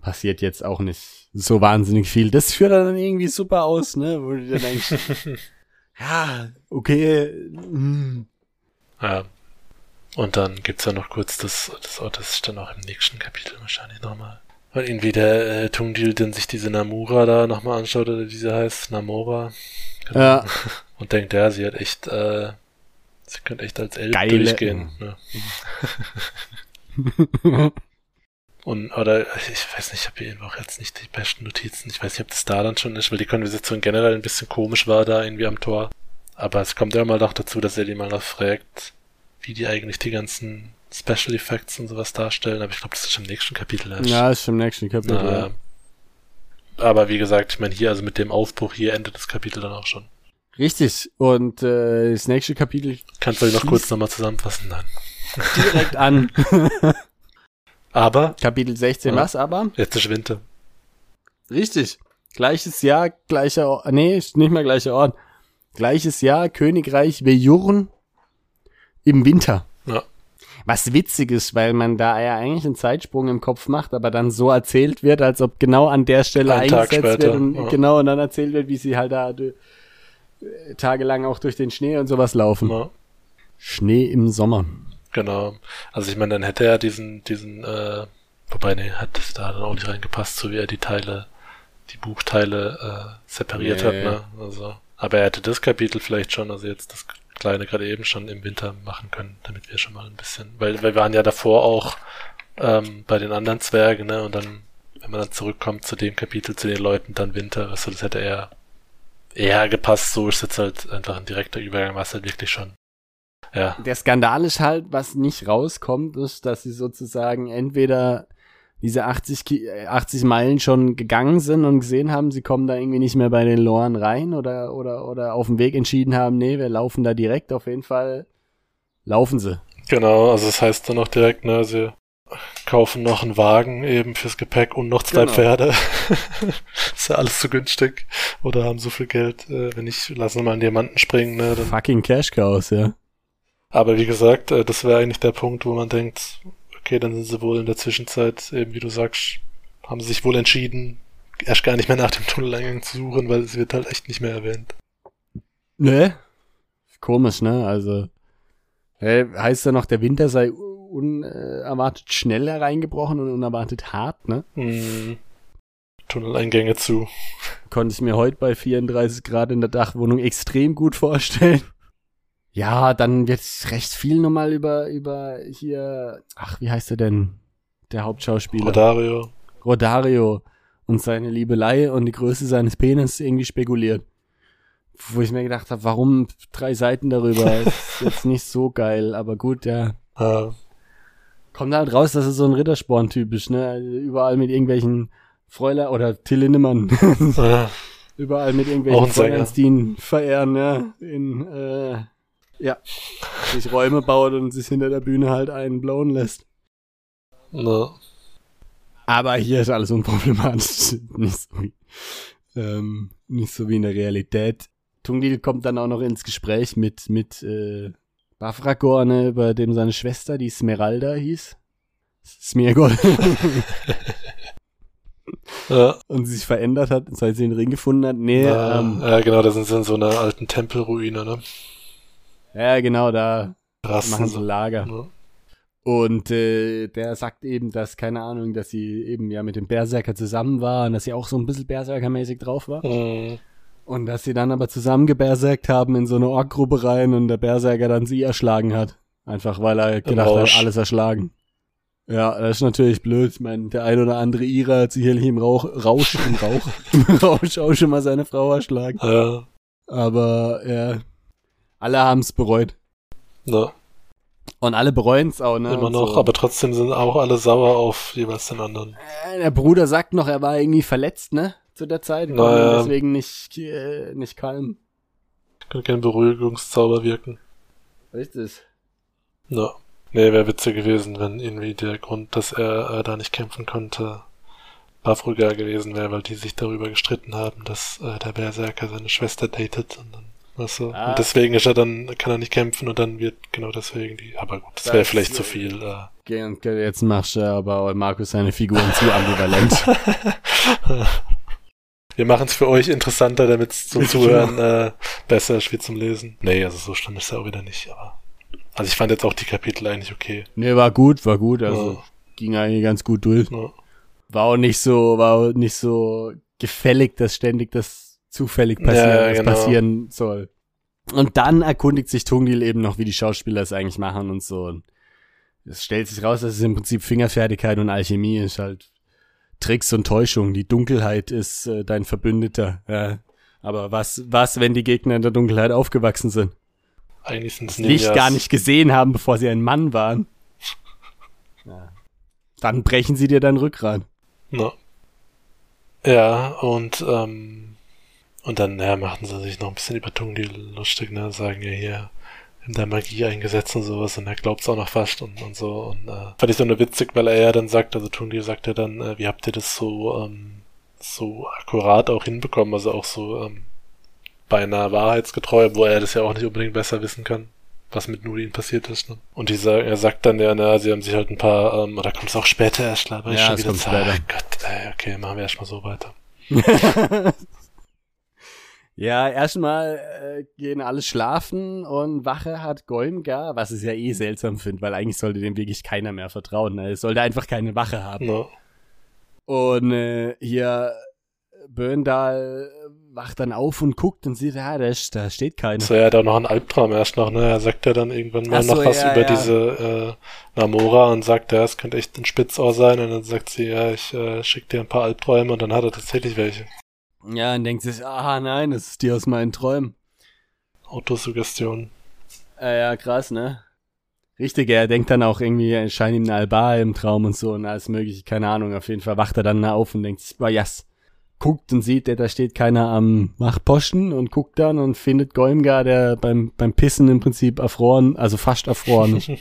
passiert jetzt auch nicht so wahnsinnig viel. Das führt dann irgendwie super aus, ne? Wo du dir denkst, ja, okay. Hm. Ja. Und dann gibt's ja noch kurz das, das, oh, das ist dann auch im nächsten Kapitel wahrscheinlich nochmal. Weil irgendwie der äh, Tungdil dann sich diese Namura da nochmal anschaut, oder wie sie heißt, Namora. Genau. Ja. Und denkt, ja, sie hat echt, äh, sie könnte echt als Elb Geile- durchgehen. Ne? Und, oder, ich weiß nicht, ich habe hier auch jetzt nicht die besten Notizen. Ich weiß nicht, ob das da dann schon ist, weil die Konversation generell ein bisschen komisch war da irgendwie am Tor. Aber es kommt ja mal noch dazu, dass er die mal noch fragt, wie die eigentlich die ganzen Special Effects und sowas darstellen. Aber ich glaube, das ist im nächsten Kapitel erst. Ja, ist im nächsten Kapitel. Na, ja. aber wie gesagt, ich meine hier, also mit dem Aufbruch hier endet das Kapitel dann auch schon. Richtig. Und äh, das nächste Kapitel Kannst du noch kurz nochmal zusammenfassen dann. direkt an. Aber, Kapitel 16, Ja. was aber? jetzt ist Winter. Richtig. Gleiches Jahr, gleicher Ort. Nee, ist nicht mehr gleicher Ort. Gleiches Jahr, Königreich Bejurn im Winter. Ja. Was witzig ist, weil man da ja eigentlich einen Zeitsprung im Kopf macht, aber dann so erzählt wird, als ob genau an der Stelle Ein eingesetzt wird und ja. genau und dann erzählt wird, wie sie halt da äh, tagelang auch durch den Schnee und sowas laufen. Ja, Schnee im Sommer. Genau. Also ich meine, dann hätte er diesen, diesen, äh, wobei, nee, hat das da dann auch nicht reingepasst, so wie er die Teile, die Buchteile äh, separiert Nee. hat, ne? Also, aber er hätte das Kapitel vielleicht schon, also jetzt das kleine gerade eben schon im Winter machen können, damit wir schon mal ein bisschen, weil, weil wir waren ja davor auch ähm, bei den anderen Zwergen, ne? Und dann, wenn man dann zurückkommt zu dem Kapitel, zu den Leuten, dann Winter, also das hätte er eher gepasst, so ist jetzt halt einfach ein direkter Übergang, was halt wirklich schon. Ja, Der Skandal ist halt, was nicht rauskommt, ist, dass sie sozusagen entweder diese 80, Ki- äh, 80 Meilen schon gegangen sind und gesehen haben, sie kommen da irgendwie nicht mehr bei den Loren rein oder, oder, oder auf dem Weg entschieden haben, nee, wir laufen da direkt. Auf jeden Fall laufen sie. Genau, also das heißt dann auch direkt, ne, sie kaufen noch einen Wagen eben fürs Gepäck und noch zwei Genau. Pferde. ist ja alles so günstig. Oder haben so viel Geld, äh, wenn nicht, lassen wir mal einen Diamanten springen, ne, dann. Fucking Cash Cows, ja. Aber wie gesagt, äh, das wäre eigentlich der Punkt, wo man denkt, okay, dann sind sie wohl in der Zwischenzeit, eben wie du sagst, haben sie sich wohl entschieden, erst gar nicht mehr nach dem Tunneleingang zu suchen, weil es wird halt echt nicht mehr erwähnt. Ne? Komisch, ne? Also, hä, heißt ja noch, der Winter sei unerwartet schnell hereingebrochen und unerwartet hart, ne? Hm. Tunneleingänge zu. konnte ich mir heute bei 34 Grad in der Dachwohnung extrem gut vorstellen. Ja, dann wird recht viel nochmal über, über hier, ach, wie heißt er denn? Der Hauptschauspieler. Rodario. Rodario und seine Liebelei und die Größe seines Penis irgendwie spekuliert. Wo ich mir gedacht habe, warum drei Seiten darüber? ist jetzt nicht so geil, aber gut, ja. Ja, Kommt halt raus, das ist so ein Rittersporn typisch, ne? Also Überall mit irgendwelchen Freuler oder Till Lindemann. ja. Überall mit irgendwelchen ein Sänger. Feuerns, die ihn verehren, ja. In, äh, ja. Sich Räume baut und sich hinter der Bühne halt einen blowen lässt. Ne. Aber hier ist alles unproblematisch. nicht, so wie, ähm, nicht so wie in der Realität. Tungdil kommt dann auch noch ins Gespräch mit, mit, äh, Bafragor, ne, bei dem seine Schwester, die Smeralda hieß. Smergol. Ja. und sie sich verändert hat, seit sie den Ring gefunden hat. Nee, Ja, ähm, ja, genau, da sind sie in so einer alten Tempelruine, ne? Ja, genau, da Rasten machen sie sie. Lager. Ja. Und äh, der sagt eben, dass, keine Ahnung, dass sie eben ja mit dem Berserker zusammen war und dass sie auch so ein bisschen Berserkermäßig drauf war. Mhm. Und dass sie dann aber zusammen geberserkt haben in so eine Ork-Gruppe rein und der Berserker dann sie erschlagen hat. Einfach weil er gedacht Rausch. hat, alles erschlagen. Ja, das ist natürlich blöd. Ich meine, der ein oder andere Ira hat sicherlich im Rauch, Rausch, im Rauch, im Rausch auch schon mal seine Frau erschlagen. Ja, Aber ja, alle haben es bereut. ne. Und alle bereuen es auch, ne? Immer noch, so. aber trotzdem sind auch alle sauer auf jeweils den anderen. Äh, Der Bruder sagt noch, er war irgendwie verletzt, ne? Zu der Zeit. Naja. deswegen nicht, äh, nicht kalm. Kann kein Beruhigungszauber wirken. Richtig. Ja. Nee, wäre witzig gewesen, wenn irgendwie der Grund, dass er äh, da nicht kämpfen konnte, Bafrugar gewesen wäre, weil die sich darüber gestritten haben, dass äh, der Berserker seine Schwester datet und dann, weißt du, Ah. und deswegen ist er dann, kann er nicht kämpfen und dann wird genau deswegen die, aber gut, das wäre vielleicht zu viel, äh, Okay, und Jetzt machst du aber Markus seine Figuren zu ambivalent. Wir machen es für euch interessanter, damit es zum Zuhören äh, besser ist wie zum Lesen. Nee, also so schlimm ist er auch wieder nicht, aber. Also ich fand jetzt auch die Kapitel eigentlich okay. nee, war gut, war gut. Also Ja. ging eigentlich ganz gut durch. Ja. War auch nicht so, war auch nicht so gefällig, dass ständig das zufällig passieren, Ja, genau. passieren soll. Und dann erkundigt sich Tungdil eben noch, wie die Schauspieler es eigentlich machen und so. Und es stellt sich raus, dass es im Prinzip Fingerfertigkeit und Alchemie ist halt Tricks und Täuschung. Die Dunkelheit ist äh, dein Verbündeter. Ja. Aber was, was, wenn die Gegner in der Dunkelheit aufgewachsen sind? Eigentlich sind es Licht gar nicht gesehen haben, bevor sie ein Mann waren. Ja. Dann brechen sie dir dein Rückgrat. Ja. Ja, und, ähm, und dann, ja, machen sie sich noch ein bisschen über Tungdil lustig, ne, sagen ja hier, in der Magie eingesetzt und sowas und er glaubt's auch noch fast und, und so und, äh, fand ich so nur witzig, weil er ja dann sagt, also Tungdil sagt ja dann, äh, wie habt ihr das so, ähm, so akkurat auch hinbekommen, also auch so, ähm, beinahe wahrheitsgetreu, wo er das ja auch nicht unbedingt besser wissen kann, was mit Nurin passiert ist. Ne? Und dieser, er sagt dann ja, na, sie haben sich halt ein paar, ähm, oder kommt es auch später erst, glaube ich, Ja, schon es wieder kommt zu- später. Gott, ey, okay, machen wir erstmal so weiter. ja, erstmal äh, gehen alle schlafen und Wache hat Golmgar, was ich ja eh seltsam finde, weil eigentlich sollte dem wirklich keiner mehr vertrauen. Ne? Es sollte einfach keine Wache haben. Ja, Und äh, hier Böndal wacht dann auf und guckt und sieht, ja, da, da steht keiner. so, er hat auch noch einen Albtraum erst noch, ne? Er sagt ja dann irgendwann mal so, noch was ja, über ja. diese äh, Namora und sagt, ja, es könnte echt ein Spitzohr sein. Und dann sagt sie, ja, ich äh, schick dir ein paar Albträume und dann hat er tatsächlich welche. Ja, und denkt sich, ah nein, das ist die aus meinen Träumen. Autosuggestion. Äh, ja, krass, ne? Richtig, er denkt dann auch irgendwie, er scheint ihm eine Alba im Traum und so und alles mögliche, keine Ahnung. Auf jeden Fall wacht er dann auf und denkt sich, boah, yes. Guckt und sieht, da steht keiner am Wachposten und guckt dann und findet Golmgar, der beim, beim Pissen im Prinzip erfroren, also fast erfroren ist.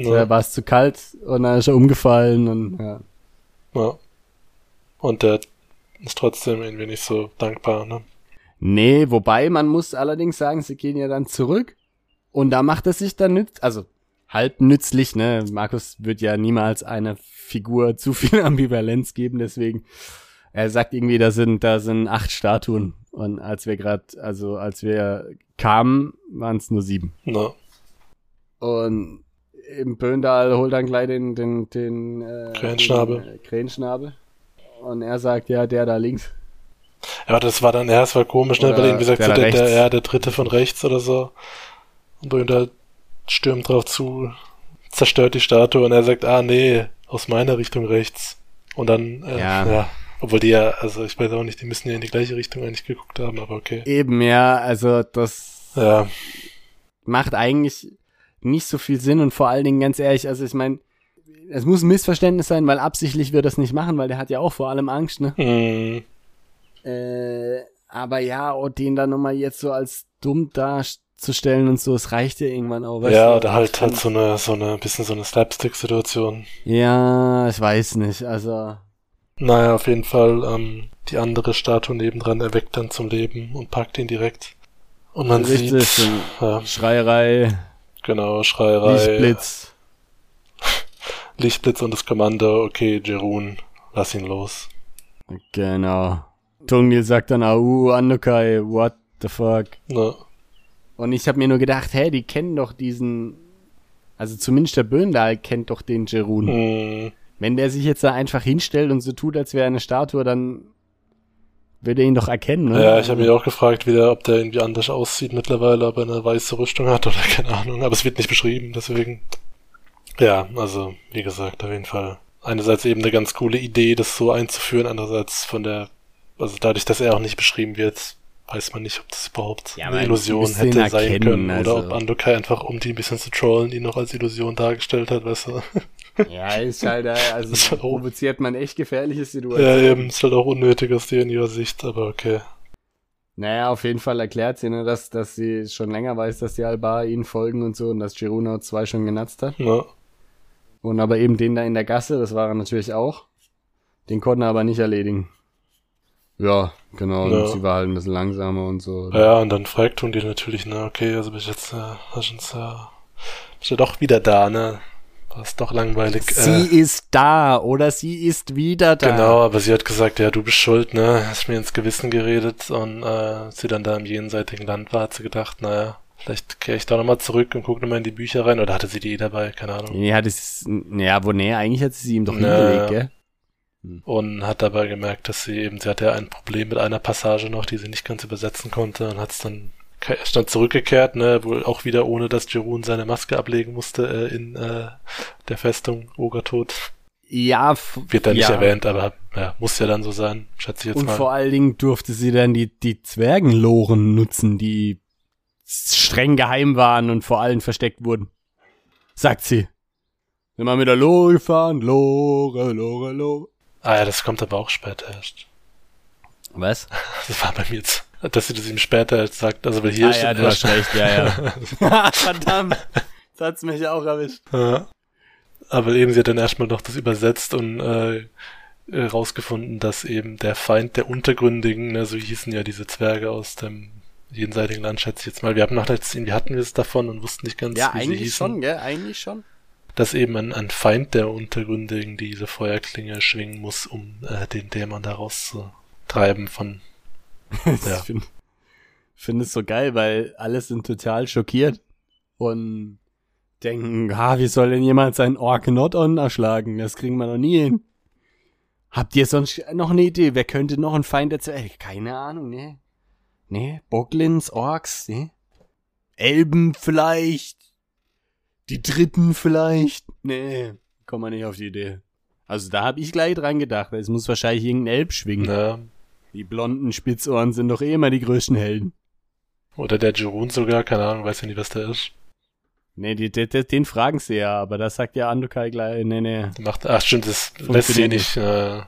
Ja. Da war es zu kalt und dann ist er umgefallen und ja. Ja. Und der ist trotzdem irgendwie nicht so dankbar, ne? Nee, wobei man muss allerdings sagen, sie gehen ja dann zurück und da macht es sich dann nütz, also halb nützlich, ne? Markus wird ja niemals einer Figur zu viel Ambivalenz geben, deswegen er sagt irgendwie, da sind da sind acht Statuen und als wir gerade, also als wir kamen, waren es nur sieben. Na, Und im Böndal holt dann gleich den den den äh, Krähenschnabel. den, äh, Krähenschnabel und er sagt ja, der da links. Ja, das war dann, ja, es war komisch, ne? Oder Weil irgendwie sagt der so, da der, der, ja, der dritte von rechts oder so. Und Bründer stürmt drauf zu, zerstört die Statue und er sagt, ah, nee, aus meiner Richtung rechts. Und dann, äh, Ja. ja. Obwohl die ja, also ich weiß auch nicht, die müssen ja in die gleiche Richtung eigentlich geguckt haben, aber okay. Eben ja, also das Ja, macht eigentlich nicht so viel Sinn und vor allen Dingen ganz ehrlich, also ich meine, es muss ein Missverständnis sein, weil absichtlich wird das nicht machen, weil der hat ja auch vor allem Angst, ne? hm, Äh, aber ja, und den dann nochmal jetzt so als dumm darzustellen und so, es reicht ja irgendwann auch. weißt ja, du? oder halt halt so eine, so eine, bisschen so eine Slapstick-Situation. Ja, ich weiß nicht, also. Naja, auf jeden Fall, ähm, die andere Statue nebendran erweckt dann zum Leben und packt ihn direkt. Und man Richtig, sieht, ja, Schreierei, genau, Schreierei, Lichtblitz. Lichtblitz und das Kommando, okay, Jerun, lass ihn los. Genau. Tungil sagt dann, au, Andokai, what the fuck? Ne, Und ich habe mir nur gedacht, hä, die kennen doch diesen, also zumindest der Böndal kennt doch den Jerun. hm, Wenn der sich jetzt da einfach hinstellt und so tut, als wäre er eine Statue, dann würde er ihn doch erkennen, ne? ja, ich habe mich auch gefragt, wieder, ob der irgendwie anders aussieht mittlerweile, ob er eine weiße Rüstung hat oder keine Ahnung, aber es wird nicht beschrieben, deswegen. Ja, also, wie gesagt, auf jeden Fall. Einerseits eben eine ganz coole Idee, das so einzuführen, andererseits von der, also dadurch, dass er auch nicht beschrieben wird, weiß man nicht, ob das überhaupt Ja, eine Illusion hätte sein erkennen, können. also. Oder ob Andokai einfach, um die ein bisschen zu trollen, die noch als Illusion dargestellt hat, weißt du. Ja, ist halt, äh, also auch- provoziert man echt gefährliche Ja, Situationen. eben, ist halt auch unnötig aus deren ihrer Sicht, aber okay. Naja, auf jeden Fall erklärt sie, ne, dass, dass sie schon länger weiß, dass die Alba ihnen folgen und so und dass Giruno zwei schon genatzt hat. Ja, Und aber eben den da in der Gasse, das war er natürlich auch. Den konnten er aber nicht erledigen. Ja, genau. Ja. Und sie war halt ein bisschen langsamer und so. ja und dann fragt tun die natürlich, ne, okay, also bin ich jetzt, äh, hast du uns, äh, bist du doch wieder da, ne? War es doch langweilig. Sie äh, ist da oder sie ist wieder da. Genau, aber sie hat gesagt, ja, du bist schuld, ne? Hast mir ins Gewissen geredet und äh, als sie dann da im jenseitigen Land war, hat sie gedacht, naja, vielleicht kehre ich da nochmal zurück und gucke nochmal in die Bücher rein. Oder hatte sie die eh dabei? Keine Ahnung. Nee, hat es, ja, wo, nee, eigentlich hat sie ihm doch Na. hingelegt, gell? Und hat dabei gemerkt, dass sie eben, sie hatte ja ein Problem mit einer Passage noch, die sie nicht ganz übersetzen konnte und hat es dann ist dann zurückgekehrt, ne, wohl auch wieder ohne, dass Jerun seine Maske ablegen musste äh, in äh, der Festung Ogertod. Ja, Wird da nicht ja. erwähnt, aber ja, muss ja dann so sein, schätze ich jetzt Und mal. vor allen Dingen durfte sie dann die, die Zwergenloren nutzen, die streng geheim waren und vor allen versteckt wurden. Sagt sie. Sind wir mit der Lore gefahren? Lore, Lore, Lore. Ah ja, das kommt aber auch später erst. Was? Das war bei mir jetzt, dass sie das ihm später erst sagt. Also weil hier ah, ja, du hast recht, ja, ja. Verdammt. Das hat's mich auch erwischt. Ja. Aber eben, sie hat dann erstmal noch das übersetzt und äh, rausgefunden, dass eben der Feind der Untergründigen, ne, so hießen ja diese Zwerge aus dem jenseitigen Land, schätze ich jetzt mal. Wir haben noch letztens, irgendwie hatten wir es davon und wussten nicht ganz, Ja, wie sie eigentlich hießen. schon, gell? Eigentlich schon. Dass eben ein, ein Feind der Untergründigen diese Feuerklinge schwingen muss, um äh, den Dämon da rauszutreiben von Ja. Ich finde find es so geil, weil alle sind total schockiert und denken, ah, wie soll denn jemand seinen Ork Not-On erschlagen? Das kriegen wir noch nie hin. Habt ihr sonst noch eine Idee? Wer könnte noch ein Feind erzählen? Keine Ahnung, ne? Ne? Boglins, Orks, ne? Elben vielleicht? Die Dritten vielleicht? Nee, komm mal nicht auf die Idee. Also da hab ich gleich dran gedacht, weil es muss wahrscheinlich irgendein Elb schwingen. ne, Die blonden Spitzohren sind doch eh immer die größten Helden. oder der Jerun sogar, keine Ahnung, weiß ja nicht, was der ist. Nee, die, die, die, den fragen sie ja, aber das sagt ja Andokai gleich, nee, nee. Macht, ach stimmt, das lässt sie nicht, äh, ja,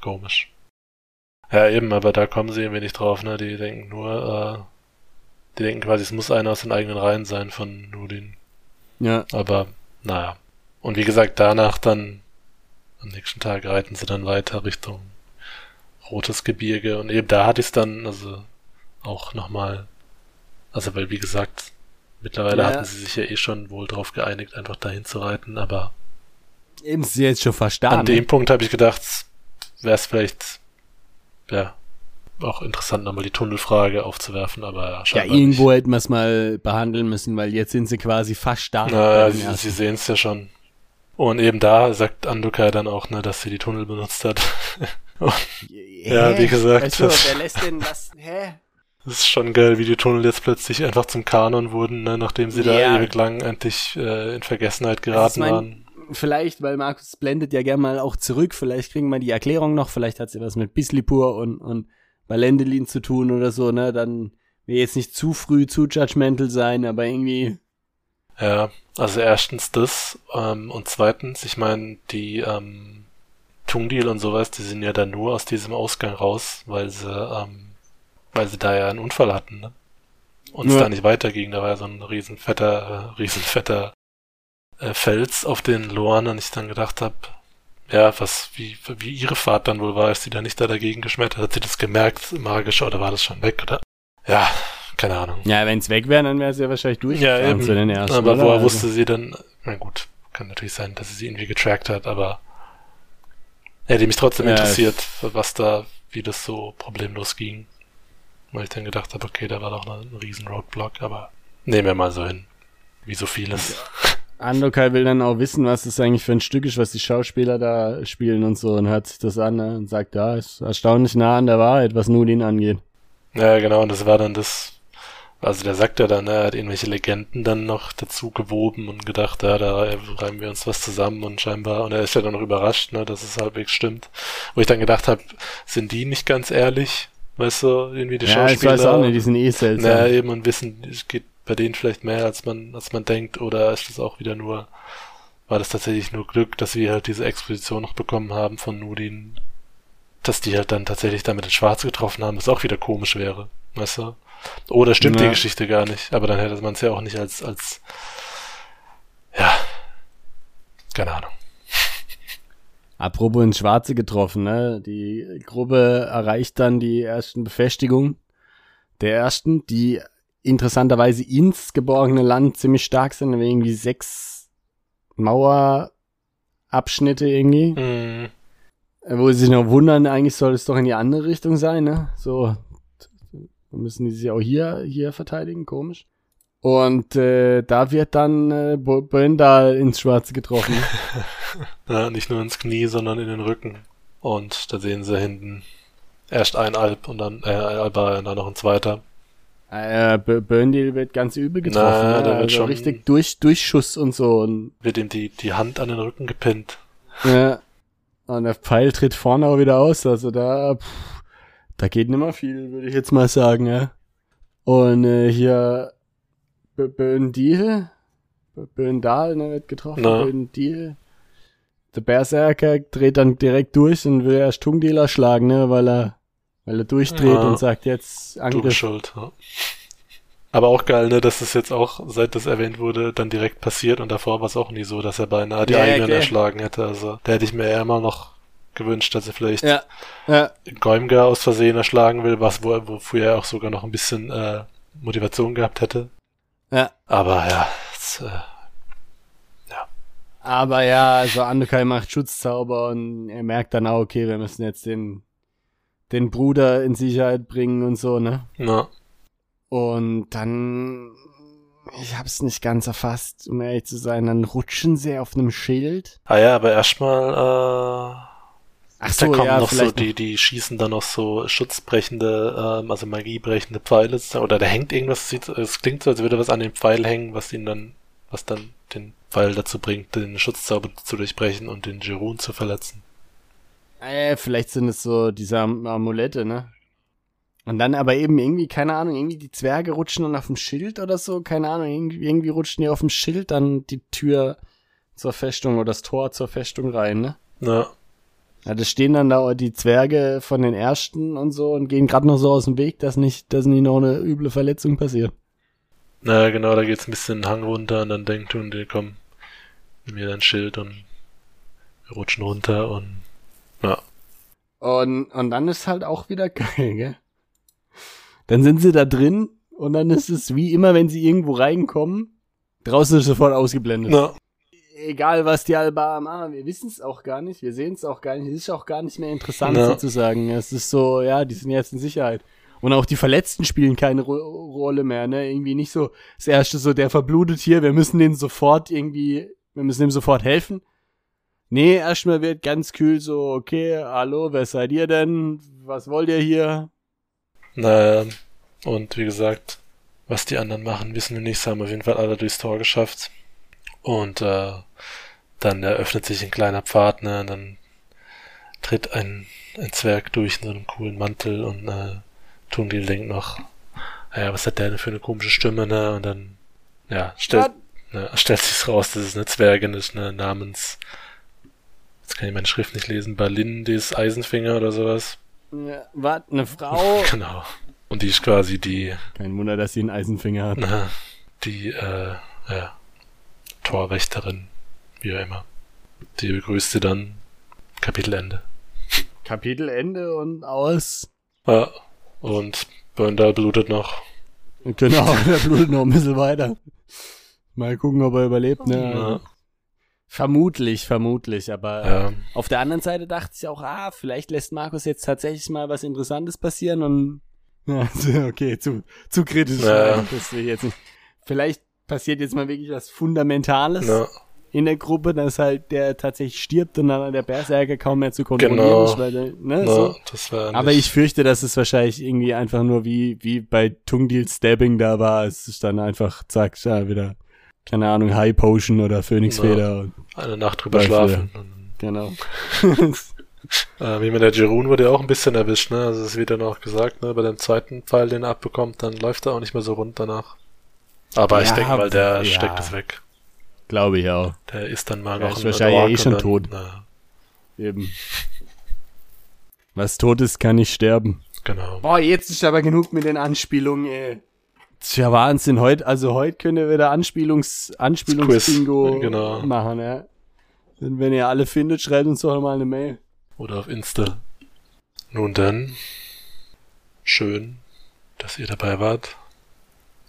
komisch. Ja, eben, aber da kommen sie irgendwie nicht drauf, ne, die denken nur, äh, die denken quasi, es muss einer aus den eigenen Reihen sein von Nudin. Ja, Aber, naja. Und wie gesagt, danach dann, am nächsten Tag reiten sie dann weiter Richtung Rotes Gebirge und eben da hatte ich es dann, also, auch nochmal, also, weil, wie gesagt, mittlerweile Ja. hatten sie sich ja eh schon wohl drauf geeinigt, einfach dahin zu reiten, aber eben sie jetzt schon verstanden. An dem Punkt habe ich gedacht, wäre es vielleicht, ja, auch interessant, nochmal die Tunnelfrage aufzuwerfen, aber ja, irgendwo hätten wir es mal behandeln müssen, weil jetzt sind sie quasi fast da. Nicht. Naja, beim sie, sie sehen es ja schon. Und eben da sagt Andukai dann auch, ne, dass sie die Tunnel benutzt hat. Ja, Hä? wie gesagt, Also, das- wer lässt denn was? Hä? Das ist schon geil, wie die Tunnel jetzt plötzlich einfach zum Kanon wurden, ne, nachdem sie Ja. da ewig lang endlich äh, in Vergessenheit Also, geraten ich mein, waren. Vielleicht, weil Markus blendet ja gerne mal auch zurück, vielleicht kriegen wir die Erklärung noch, vielleicht hat sie was mit Bislipur und, und Valendelin zu tun oder so, ne, dann will jetzt nicht zu früh zu judgmental sein, aber irgendwie, Ja, also erstens das ähm, und zweitens, ich meine, die ähm, Tungdil und sowas, die sind ja dann nur aus diesem Ausgang raus, weil sie, ähm, weil sie da ja einen Unfall hatten, ne? Und es Ja. da nicht weiterging, da war ja so ein riesenfetter, äh, riesenfetter äh, Fels auf den und ich dann gedacht habe, ja, was, wie, wie ihre Fahrt dann wohl war, als sie da nicht da dagegen geschmettert hat, hat sie das gemerkt, magisch, oder war das schon weg, oder? Ja, keine Ahnung. ja, wenn's weg wäre, dann wäre sie ja wahrscheinlich Ja, durchgefahren eben. zu den ersten, aber oder? woher Also- wusste sie denn, na gut, kann natürlich sein, dass sie sie irgendwie getrackt hat, aber hätte mich trotzdem Ja, interessiert, was da, wie das so problemlos ging. Weil ich dann gedacht habe, okay, da war doch ein riesen Roadblock, aber nehmen wir mal so hin. Wie so vieles. Andokai will dann auch wissen, was das eigentlich für ein Stück ist, was die Schauspieler da spielen und so und hört sich das an ne, und sagt, ja, ist erstaunlich nah an der Wahrheit, was Nudin angeht. Ja, genau, und das war dann das, also der sagt ja dann, er hat irgendwelche Legenden dann noch dazu gewoben und gedacht, ja, da reimen wir uns was zusammen und scheinbar, und er ist ja dann noch überrascht, ne, dass es halbwegs stimmt. Wo ich dann gedacht habe, sind die nicht ganz ehrlich? weißt du, irgendwie die ja, ich Schauspieler. weiß auch nicht, die sind eh seltsam. naja, eben und wissen, es geht bei denen vielleicht mehr, als man, als man denkt, oder ist das auch wieder nur, war das tatsächlich nur Glück, dass wir halt diese Exposition noch bekommen haben von Nudin, dass die halt dann tatsächlich damit in Schwarz getroffen haben, was auch wieder komisch wäre, weißt du? Oder stimmt die Ja. Geschichte gar nicht, aber dann hätte man es ja auch nicht als, als, ja, keine Ahnung. Apropos ins Schwarze getroffen, ne? Die Gruppe erreicht dann die ersten Befestigungen der ersten, die interessanterweise ins geborgene Land ziemlich stark sind, irgendwie sechs Mauerabschnitte irgendwie. Hm, Wo sie sich noch wundern, eigentlich soll es doch in die andere Richtung sein, ne? So, müssen die sich auch hier, hier verteidigen, komisch. Und äh, da wird dann äh, Böndal ins Schwarze getroffen. Ja, nicht nur ins Knie, sondern in den Rücken. Und da sehen sie hinten erst ein Alp und dann, äh, ein Alba und dann noch ein zweiter. Äh, B- Böndal wird ganz übel getroffen, Na, ne? der wird also schon- richtig durch, Durchschuss und so. Und, Wird ihm die, die Hand an den Rücken gepinnt. ja, und der Pfeil tritt vorne auch wieder aus, also da, pff, da geht nimmer viel, würde ich jetzt mal sagen, ja. Und äh, hier B- Böndil, B- Böndal, ne, wird getroffen. Böndil. Der Berserker dreht dann direkt durch und will erst Tungdil erschlagen, ne, weil er, weil er durchdreht Ja. und sagt jetzt Du Angriff. bist schuld. Ja. Aber auch geil, ne, dass es jetzt auch, seit das erwähnt wurde, dann direkt passiert und davor war es auch nie so, dass er beinahe die Ja, eigenen okay. erschlagen hätte. Also da hätte ich mir eher immer noch gewünscht, dass er vielleicht Ja, ja, Goimga aus Versehen erschlagen will, was wo, wofür er auch sogar noch ein bisschen äh, Motivation gehabt hätte. ja. Aber ja, es, äh, Aber ja, also Andukai macht Schutzzauber und er merkt dann auch, okay, wir müssen jetzt den, den Bruder in Sicherheit bringen und so, ne? na, Und dann, ich hab's nicht ganz erfasst, um ehrlich zu sein, dann rutschen sie auf einem Schild. ah ja, aber erstmal, äh, Ach da kommen noch so, die, die schießen dann noch so schutzbrechende, ähm, also magiebrechende Pfeile, oder da hängt irgendwas, es klingt so, als würde was an dem Pfeil hängen, was ihn dann, was dann den Pfeil dazu bringt, den Schutzzauber zu durchbrechen und den Jerun zu verletzen. Äh, vielleicht sind es so diese Am Amulette, ne? Und dann aber eben irgendwie, keine Ahnung, irgendwie die Zwerge rutschen dann auf dem Schild oder so, keine Ahnung, irgendwie, irgendwie rutschen die auf dem Schild dann die Tür zur Festung oder das Tor zur Festung rein, ne? Na, Ja, da stehen dann da die Zwerge von den Ersten und so und gehen gerade noch so aus dem Weg, dass nicht, dass nicht noch eine üble Verletzung passiert. na genau, da geht's ein bisschen den Hang runter und dann denkt und die komm, nimm mir dein Schild und wir rutschen runter und ja, Und, und dann ist halt auch wieder geil, gell? Dann sind sie da drin und dann ist es wie immer, wenn sie irgendwo reinkommen, draußen ist sofort ausgeblendet. na, Egal, was die Alba machen, wir wissen es auch gar nicht, wir sehen es auch gar nicht, es ist auch gar nicht mehr interessant Ja. sozusagen. Es ist so, ja, die sind jetzt in Sicherheit. Und auch die Verletzten spielen keine Ro Rolle mehr, ne? Irgendwie nicht so, das erste so, der verblutet hier, wir müssen den sofort irgendwie, wir müssen ihm sofort helfen. Nee, erstmal wird ganz kühl so, okay, hallo, wer seid ihr denn? Was wollt ihr hier? na, und wie gesagt, was die anderen machen, wissen wir nicht, sie haben auf jeden Fall alle durchs Tor geschafft. Und äh, dann eröffnet sich ein kleiner Pfad, ne, und dann tritt ein, ein Zwerg durch in so einem coolen Mantel und äh, Tungdil denkt noch, ja, was hat der denn für eine komische Stimme, ne? Und dann, ja, stellt, ne, stellt sich raus, dass es eine Zwergin ist, ne, namens, jetzt kann ich meine Schrift nicht lesen, Berlin des Eisenfinger oder sowas. Ja, was, eine Frau? Genau. Und die ist quasi die, Kein Wunder, dass sie einen Eisenfinger hat. na, die, äh, ja, Torwächterin, wie auch immer. Die begrüßt sie dann, Kapitelende. Kapitelende und aus. Ja, und Burndal blutet noch. Genau, der blutet noch ein bisschen weiter. Mal gucken, ob er überlebt, ne? Ja, Vermutlich, vermutlich, aber ja, auf der anderen Seite dachte ich auch, ah, vielleicht lässt Markus jetzt tatsächlich mal was Interessantes passieren und ja, okay, zu, zu kritisch. Ja. Das will ich jetzt nicht. Vielleicht passiert jetzt mal wirklich was Fundamentales na, in der Gruppe, dass halt der tatsächlich stirbt und dann der Berserker kaum mehr zu kontrollieren Genau. ist, weil ne, so. Aber ich fürchte, dass es wahrscheinlich irgendwie einfach nur wie, wie bei Tungdil Stabbing da war. Es ist dann einfach, zack, ja, wieder, keine Ahnung, High Potion oder Phönixfeder. und- eine Nacht drüber schlafen. Genau. Äh, wie mit der Jerun wurde ja auch ein bisschen erwischt, ne? Also es wird dann auch gesagt, ne? Bei dem zweiten Pfeil, den er abbekommt, dann läuft er auch nicht mehr so rund danach. Aber ich Ja, denke mal, der ja. steckt es weg. Glaube ich auch. Der ist dann mal Der noch ist ein wahrscheinlich Ork eh schon dann, tot. Na, Eben. Was tot ist, kann nicht sterben. genau. Boah, jetzt ist aber genug mit den Anspielungen, ey. Das ist ja Wahnsinn. Heute, also heute können wir wieder Anspielungs, Anspielungsbingo genau. machen, ja. Und wenn ihr alle findet, schreibt uns doch mal eine Mail. Oder auf Insta. Nun dann, schön, dass ihr dabei wart.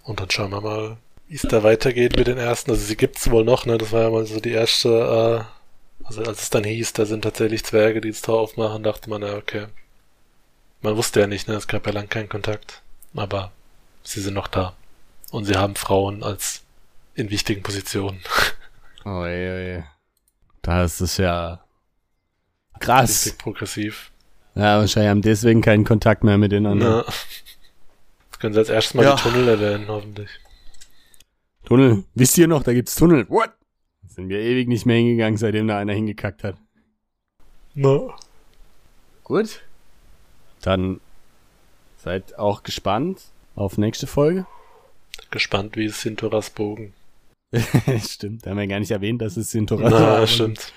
Und dann schauen wir mal, wie es da weitergeht mit den ersten. Also sie gibt's wohl noch, ne? Das war ja mal so die erste, äh, also als es dann hieß, da sind tatsächlich Zwerge, die das Tor aufmachen, dachte man, ja, okay. Man wusste ja nicht, ne? Es gab ja lang keinen Kontakt. Aber sie sind noch da. Und sie haben Frauen als in wichtigen Positionen. Oh, ey, ey. Das ist ja krass. Richtig progressiv. Ja, wahrscheinlich haben deswegen keinen Kontakt mehr mit den anderen. Ja. Jetzt können sie als erstes mal Ja. die Tunnel erwähnen, hoffentlich. Tunnel. Wisst ihr noch, da gibt's Tunnel. What? Sind wir ewig nicht mehr hingegangen, seitdem da einer hingekackt hat. No. Gut. Dann seid auch gespannt auf nächste Folge. Gespannt, wie es Sintoras Bogen. stimmt, da haben wir gar nicht erwähnt, dass es Sintoras Na, war. stimmt.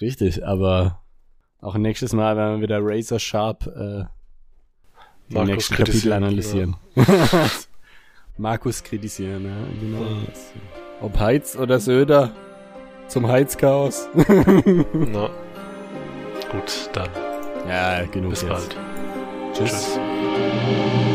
Richtig, aber auch nächstes Mal werden wir wieder Razor Sharp äh, Markus nächsten Kapitel kritisieren, analysieren. Markus kritisieren, ja, genau. Ob Heiz oder Söder zum Heizchaos. Na. Gut, dann ja, genug bis jetzt. bald. Tschüss. Tschüss.